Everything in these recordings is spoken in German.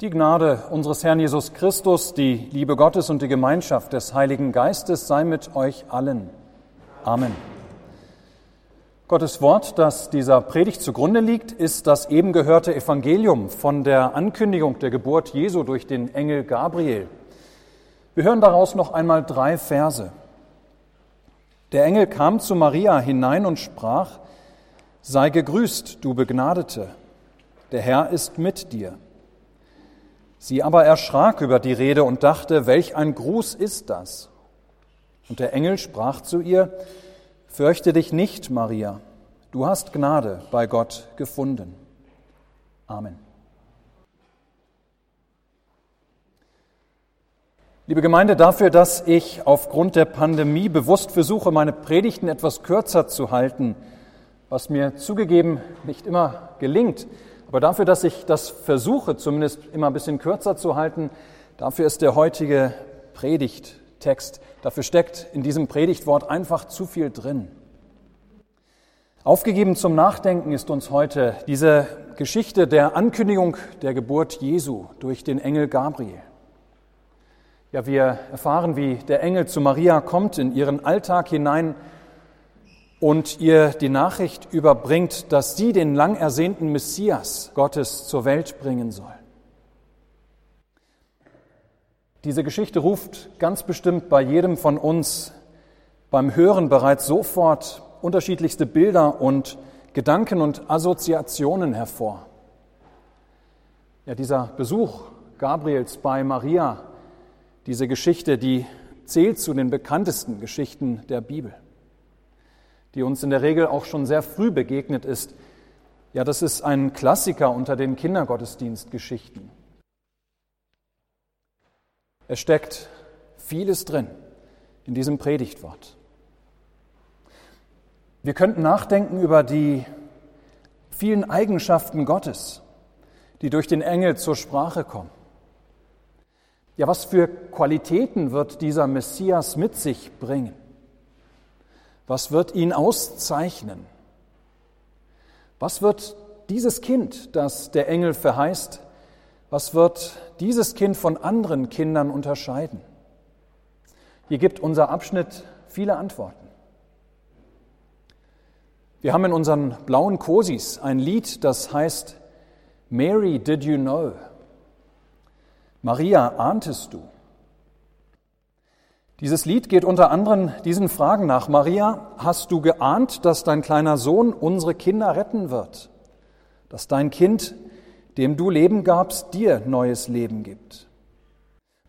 Die Gnade unseres Herrn Jesus Christus, die Liebe Gottes und die Gemeinschaft des Heiligen Geistes sei mit euch allen. Amen. Gottes Wort, das dieser Predigt zugrunde liegt, ist das eben gehörte Evangelium von der Ankündigung der Geburt Jesu durch den Engel Gabriel. Wir hören daraus noch einmal drei Verse. Der Engel kam zu Maria hinein und sprach, Sei gegrüßt, du Begnadete, der Herr ist mit dir. Sie aber erschrak über die Rede und dachte, welch ein Gruß ist das? Und der Engel sprach zu ihr, Fürchte dich nicht, Maria, du hast Gnade bei Gott gefunden. Amen. Liebe Gemeinde, dafür, dass ich aufgrund der Pandemie bewusst versuche, meine Predigten etwas kürzer zu halten, was mir zugegeben nicht immer gelingt, aber dafür, dass ich das versuche, zumindest immer ein bisschen kürzer zu halten, dafür ist der heutige Predigttext, dafür steckt in diesem Predigtwort einfach zu viel drin. Aufgegeben zum Nachdenken ist uns heute diese Geschichte der Ankündigung der Geburt Jesu durch den Engel Gabriel. Ja, wir erfahren, wie der Engel zu Maria kommt, in ihren Alltag hinein und ihr die Nachricht überbringt, dass sie den lang ersehnten Messias Gottes zur Welt bringen soll. Diese Geschichte ruft ganz bestimmt bei jedem von uns beim Hören bereits sofort unterschiedlichste Bilder und Gedanken und Assoziationen hervor. Ja, dieser Besuch Gabriels bei Maria, diese Geschichte, die zählt zu den bekanntesten Geschichten der Bibel die uns in der Regel auch schon sehr früh begegnet ist. Ja, das ist ein Klassiker unter den Kindergottesdienstgeschichten. Es steckt vieles drin in diesem Predigtwort. Wir könnten nachdenken über die vielen Eigenschaften Gottes, die durch den Engel zur Sprache kommen. Ja, was für Qualitäten wird dieser Messias mit sich bringen? Was wird ihn auszeichnen? Was wird dieses Kind, das der Engel verheißt, was wird dieses Kind von anderen Kindern unterscheiden? Hier gibt unser Abschnitt viele Antworten. Wir haben in unseren blauen Kosis ein Lied, das heißt Mary, did you know? Maria, ahntest du? Dieses Lied geht unter anderem diesen Fragen nach. Maria, hast du geahnt, dass dein kleiner Sohn unsere Kinder retten wird? Dass dein Kind, dem du Leben gabst, dir neues Leben gibt?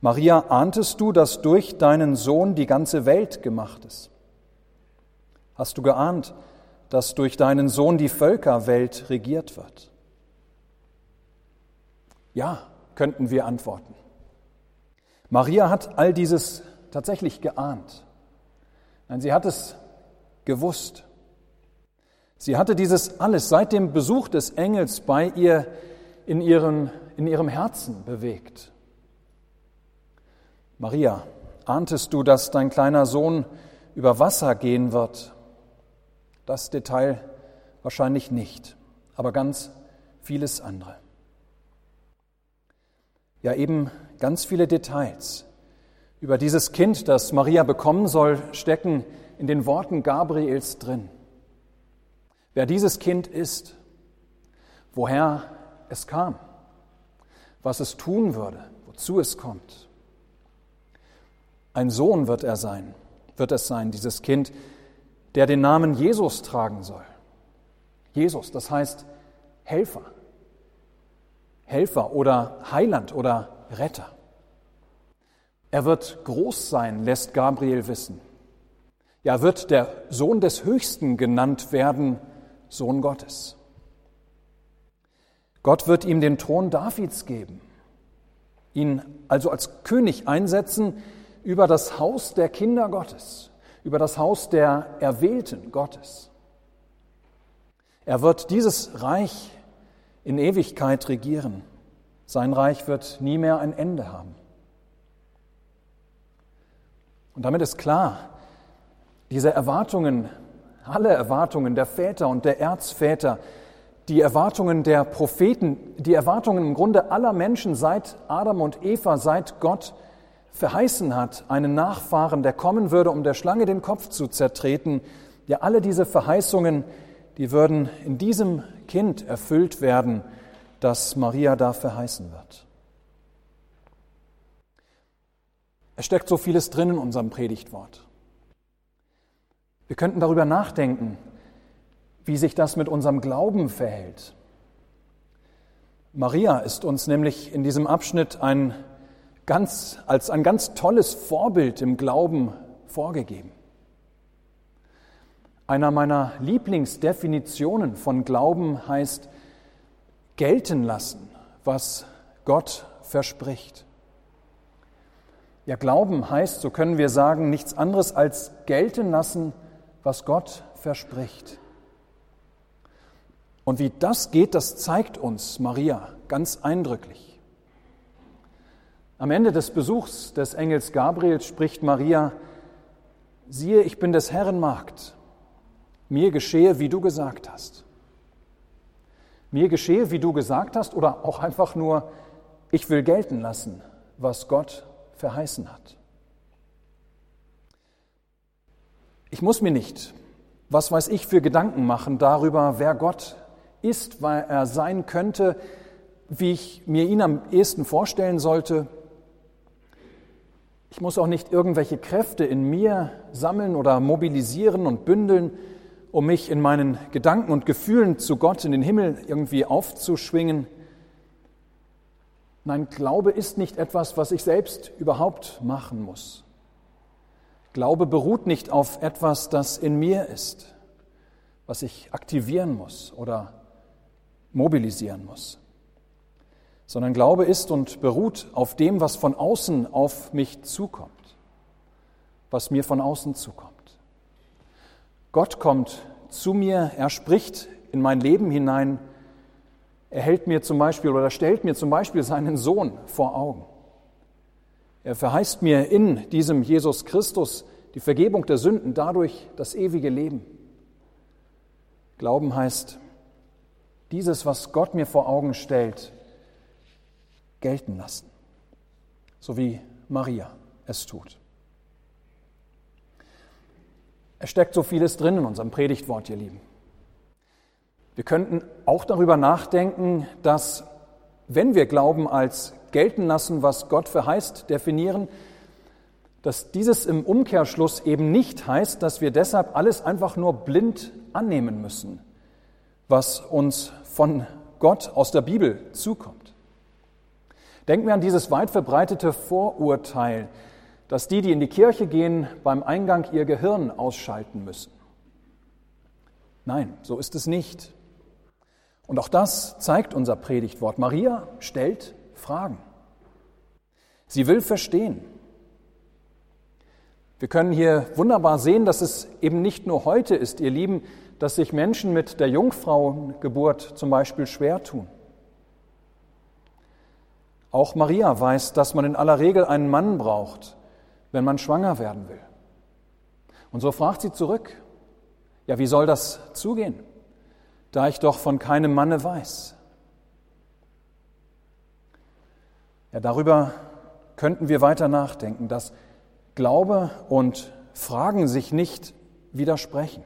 Maria, ahntest du, dass durch deinen Sohn die ganze Welt gemacht ist? Hast du geahnt, dass durch deinen Sohn die Völkerwelt regiert wird? Ja, könnten wir antworten. Maria hat all dieses tatsächlich geahnt. Nein, sie hat es gewusst. Sie hatte dieses alles seit dem Besuch des Engels bei ihr in, ihren, in ihrem Herzen bewegt. Maria, ahntest du, dass dein kleiner Sohn über Wasser gehen wird? Das Detail wahrscheinlich nicht, aber ganz vieles andere. Ja, eben ganz viele Details, über dieses Kind, das Maria bekommen soll, stecken in den Worten Gabriels drin. Wer dieses Kind ist, woher es kam, was es tun würde, wozu es kommt. Ein Sohn wird er sein, wird es sein, dieses Kind, der den Namen Jesus tragen soll. Jesus, das heißt Helfer. Helfer oder Heiland oder Retter. Er wird groß sein, lässt Gabriel wissen. Ja, wird der Sohn des Höchsten genannt werden, Sohn Gottes. Gott wird ihm den Thron Davids geben, ihn also als König einsetzen über das Haus der Kinder Gottes, über das Haus der Erwählten Gottes. Er wird dieses Reich in Ewigkeit regieren. Sein Reich wird nie mehr ein Ende haben. Und damit ist klar, diese Erwartungen, alle Erwartungen der Väter und der Erzväter, die Erwartungen der Propheten, die Erwartungen im Grunde aller Menschen seit Adam und Eva, seit Gott verheißen hat, einen Nachfahren, der kommen würde, um der Schlange den Kopf zu zertreten. Ja, alle diese Verheißungen, die würden in diesem Kind erfüllt werden, das Maria da verheißen wird. Es steckt so vieles drin in unserem Predigtwort. Wir könnten darüber nachdenken, wie sich das mit unserem Glauben verhält. Maria ist uns nämlich in diesem Abschnitt ein ganz, als ein ganz tolles Vorbild im Glauben vorgegeben. Einer meiner Lieblingsdefinitionen von Glauben heißt gelten lassen, was Gott verspricht. Ja, Glauben heißt, so können wir sagen, nichts anderes als gelten lassen, was Gott verspricht. Und wie das geht, das zeigt uns Maria ganz eindrücklich. Am Ende des Besuchs des Engels Gabriel spricht Maria, siehe, ich bin des Herrn Magd, mir geschehe, wie du gesagt hast. Mir geschehe, wie du gesagt hast, oder auch einfach nur, ich will gelten lassen, was Gott verheißen hat. Ich muss mir nicht, was weiß ich, für Gedanken machen darüber, wer Gott ist, weil er sein könnte, wie ich mir ihn am ehesten vorstellen sollte. Ich muss auch nicht irgendwelche Kräfte in mir sammeln oder mobilisieren und bündeln, um mich in meinen Gedanken und Gefühlen zu Gott in den Himmel irgendwie aufzuschwingen. Nein, Glaube ist nicht etwas, was ich selbst überhaupt machen muss. Glaube beruht nicht auf etwas, das in mir ist, was ich aktivieren muss oder mobilisieren muss, sondern Glaube ist und beruht auf dem, was von außen auf mich zukommt, was mir von außen zukommt. Gott kommt zu mir, er spricht in mein Leben hinein, er hält mir zum Beispiel oder stellt mir zum Beispiel seinen Sohn vor Augen. Er verheißt mir in diesem Jesus Christus die Vergebung der Sünden, dadurch das ewige Leben. Glauben heißt, dieses, was Gott mir vor Augen stellt, gelten lassen, so wie Maria es tut. Es steckt so vieles drin in unserem Predigtwort, ihr Lieben. Wir könnten auch darüber nachdenken, dass wenn wir Glauben als gelten lassen, was Gott verheißt, definieren, dass dieses im Umkehrschluss eben nicht heißt, dass wir deshalb alles einfach nur blind annehmen müssen, was uns von Gott aus der Bibel zukommt. Denken wir an dieses weit verbreitete Vorurteil, dass die, die in die Kirche gehen, beim Eingang ihr Gehirn ausschalten müssen. Nein, so ist es nicht. Und auch das zeigt unser Predigtwort. Maria stellt Fragen. Sie will verstehen. Wir können hier wunderbar sehen, dass es eben nicht nur heute ist, ihr Lieben, dass sich Menschen mit der Jungfrauengeburt zum Beispiel schwer tun. Auch Maria weiß, dass man in aller Regel einen Mann braucht, wenn man schwanger werden will. Und so fragt sie zurück, ja, wie soll das zugehen, da ich doch von keinem Manne weiß? Ja, darüber könnten wir weiter nachdenken, dass Glaube und Fragen sich nicht widersprechen.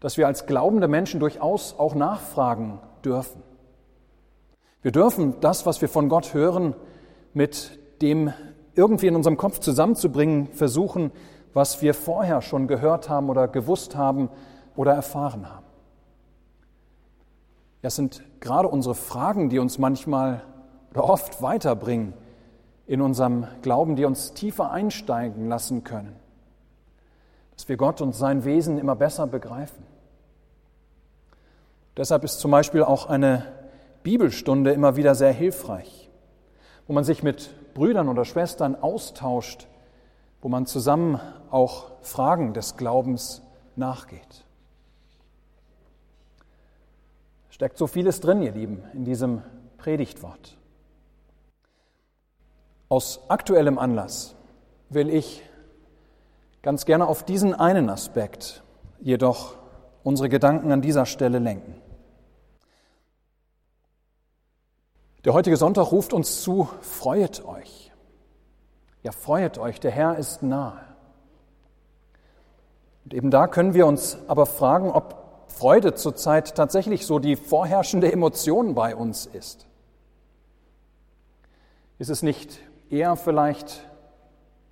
Dass wir als glaubende Menschen durchaus auch nachfragen dürfen. Wir dürfen das, was wir von Gott hören, mit dem irgendwie in unserem Kopf zusammenzubringen, versuchen, was wir vorher schon gehört haben oder gewusst haben oder erfahren haben. Das sind gerade unsere Fragen, die uns manchmal oder oft weiterbringen in unserem Glauben, die uns tiefer einsteigen lassen können, dass wir Gott und sein Wesen immer besser begreifen. Deshalb ist zum Beispiel auch eine Bibelstunde immer wieder sehr hilfreich, wo man sich mit Brüdern oder Schwestern austauscht, wo man zusammen auch Fragen des Glaubens nachgeht. Steckt so vieles drin, ihr Lieben, in diesem Predigtwort. Aus aktuellem Anlass will ich ganz gerne auf diesen einen Aspekt jedoch unsere Gedanken an dieser Stelle lenken. Der heutige Sonntag ruft uns zu, freuet euch. Ja, freuet euch, der Herr ist nahe. Und eben da können wir uns aber fragen, ob Freude zurzeit tatsächlich so die vorherrschende Emotion bei uns ist. Ist es nicht eher vielleicht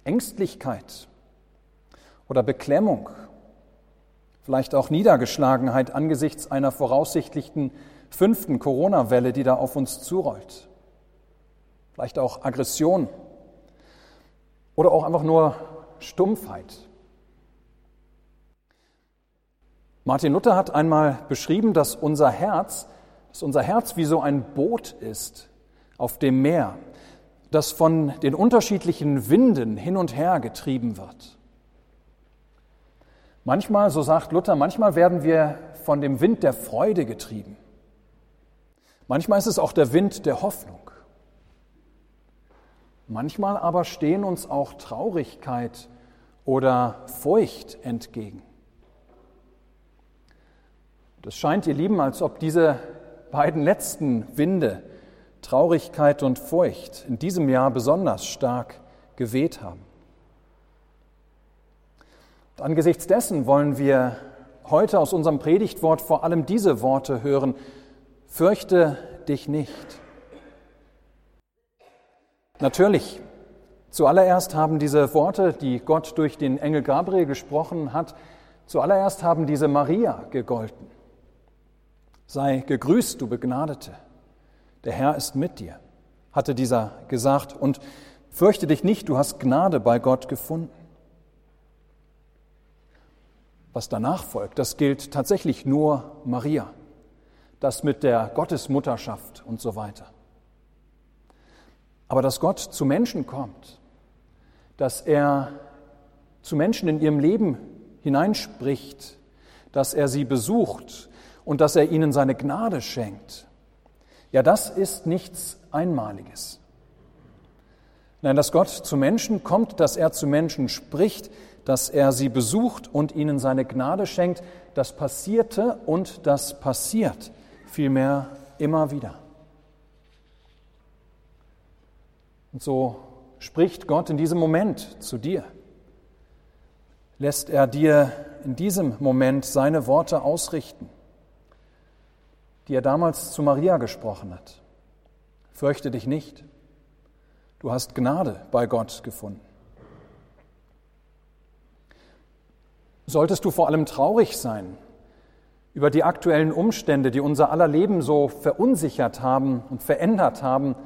Ängstlichkeit oder Beklemmung, vielleicht auch Niedergeschlagenheit angesichts einer voraussichtlichen fünften Corona-Welle, die da auf uns zurollt. Vielleicht auch Aggression oder auch einfach nur Stumpfheit. Martin Luther hat einmal beschrieben, dass unser Herz, dass unser Herz wie so ein Boot ist auf dem Meer, das von den unterschiedlichen Winden hin und her getrieben wird. Manchmal, so sagt Luther, manchmal werden wir von dem Wind der Freude getrieben. Manchmal ist es auch der Wind der Hoffnung. Manchmal aber stehen uns auch Traurigkeit oder Furcht entgegen. Es scheint, ihr Lieben, als ob diese beiden letzten Winde, Traurigkeit und Furcht, in diesem Jahr besonders stark geweht haben. Und angesichts dessen wollen wir heute aus unserem Predigtwort vor allem diese Worte hören, fürchte dich nicht. Natürlich, zuallererst haben diese Worte, die Gott durch den Engel Gabriel gesprochen hat, zuallererst haben diese Maria gegolten. Sei gegrüßt, du Begnadete, der Herr ist mit dir, hatte dieser gesagt, und fürchte dich nicht, du hast Gnade bei Gott gefunden. Was danach folgt, das gilt tatsächlich nur Maria das mit der Gottesmutterschaft und so weiter. Aber dass Gott zu Menschen kommt, dass er zu Menschen in ihrem Leben hineinspricht, dass er sie besucht und dass er ihnen seine Gnade schenkt, ja, das ist nichts Einmaliges. Nein, dass Gott zu Menschen kommt, dass er zu Menschen spricht, dass er sie besucht und ihnen seine Gnade schenkt, das passierte und das passiert vielmehr immer wieder. Und so spricht Gott in diesem Moment zu dir. Lässt er dir in diesem Moment seine Worte ausrichten, die er damals zu Maria gesprochen hat. Fürchte dich nicht, du hast Gnade bei Gott gefunden. Solltest du vor allem traurig sein, über die aktuellen Umstände, die unser aller Leben so verunsichert haben und verändert haben,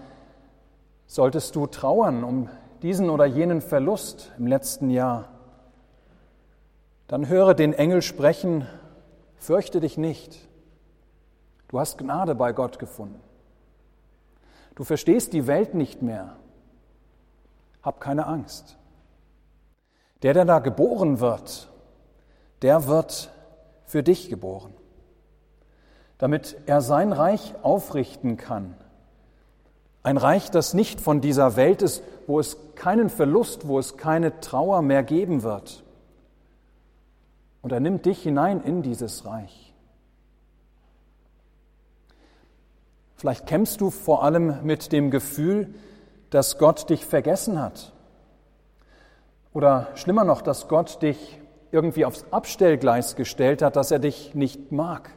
solltest du trauern um diesen oder jenen Verlust im letzten Jahr, dann höre den Engel sprechen, fürchte dich nicht, du hast Gnade bei Gott gefunden. Du verstehst die Welt nicht mehr, hab keine Angst. Der, der da geboren wird, der wird für dich geboren damit er sein Reich aufrichten kann. Ein Reich, das nicht von dieser Welt ist, wo es keinen Verlust, wo es keine Trauer mehr geben wird. Und er nimmt dich hinein in dieses Reich. Vielleicht kämpfst du vor allem mit dem Gefühl, dass Gott dich vergessen hat. Oder schlimmer noch, dass Gott dich irgendwie aufs Abstellgleis gestellt hat, dass er dich nicht mag.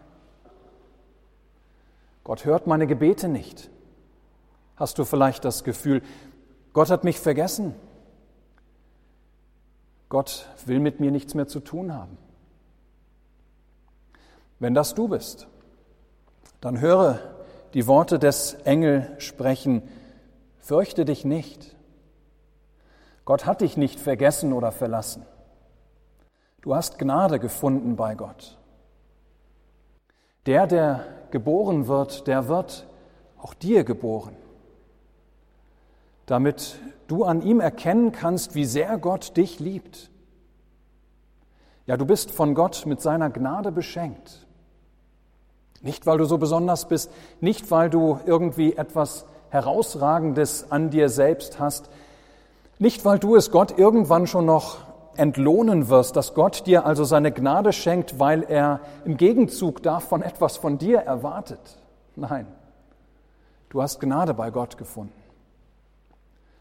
Gott hört meine Gebete nicht. Hast du vielleicht das Gefühl, Gott hat mich vergessen? Gott will mit mir nichts mehr zu tun haben. Wenn das du bist, dann höre die Worte des Engel sprechen, fürchte dich nicht. Gott hat dich nicht vergessen oder verlassen. Du hast Gnade gefunden bei Gott. Der, der geboren wird, der wird auch dir geboren, damit du an ihm erkennen kannst, wie sehr Gott dich liebt. Ja, du bist von Gott mit seiner Gnade beschenkt. Nicht, weil du so besonders bist, nicht, weil du irgendwie etwas Herausragendes an dir selbst hast, nicht, weil du es Gott irgendwann schon noch entlohnen wirst, dass Gott dir also seine Gnade schenkt, weil er im Gegenzug davon etwas von dir erwartet. Nein, Du hast Gnade bei Gott gefunden,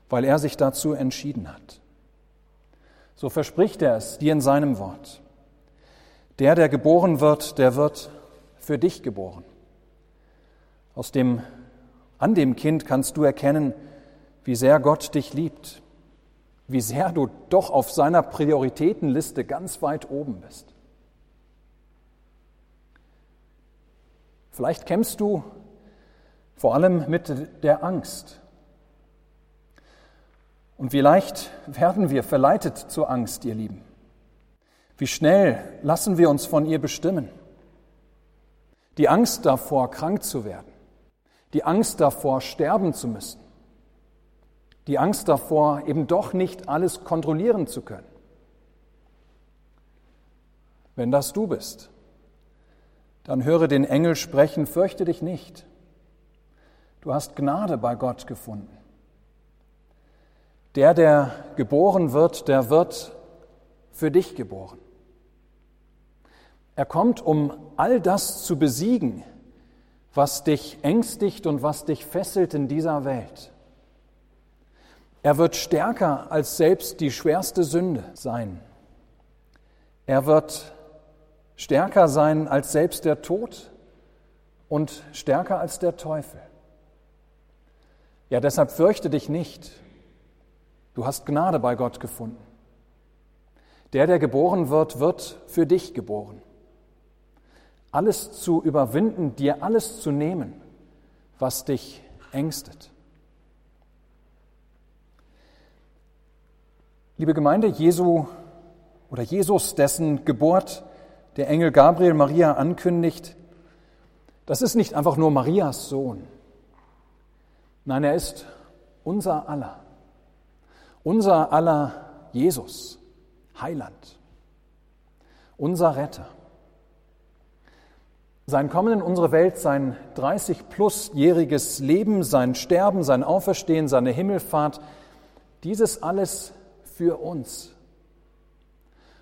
weil er sich dazu entschieden hat. So verspricht er es dir in seinem Wort. Der, der geboren wird, der wird für dich geboren. Aus dem, an dem Kind kannst du erkennen, wie sehr Gott dich liebt, wie sehr du doch auf seiner Prioritätenliste ganz weit oben bist. Vielleicht kämpfst du vor allem mit der Angst. Und wie leicht werden wir verleitet zur Angst, ihr Lieben. Wie schnell lassen wir uns von ihr bestimmen? Die Angst davor, krank zu werden. Die Angst davor, sterben zu müssen. Die Angst davor, eben doch nicht alles kontrollieren zu können. Wenn das du bist, dann höre den Engel sprechen, fürchte dich nicht. Du hast Gnade bei Gott gefunden. Der, der geboren wird, der wird für dich geboren. Er kommt, um all das zu besiegen, was dich ängstigt und was dich fesselt in dieser Welt. Er wird stärker als selbst die schwerste Sünde sein. Er wird stärker sein als selbst der Tod und stärker als der Teufel. Ja, deshalb fürchte dich nicht. Du hast Gnade bei Gott gefunden. Der, der geboren wird, wird für dich geboren alles zu überwinden, dir alles zu nehmen, was dich ängstet. Liebe Gemeinde, Jesu oder Jesus, dessen Geburt der Engel Gabriel Maria ankündigt, das ist nicht einfach nur Marias Sohn. Nein, er ist unser aller. Unser aller Jesus, Heiland, unser Retter. Sein Kommen in unsere Welt, sein 30-plus-jähriges Leben, sein Sterben, sein Auferstehen, seine Himmelfahrt, dieses alles für uns.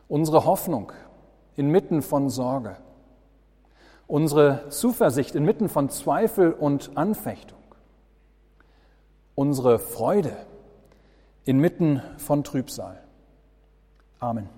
Unsere Hoffnung inmitten von Sorge. Unsere Zuversicht inmitten von Zweifel und Anfechtung. Unsere Freude inmitten von Trübsal. Amen.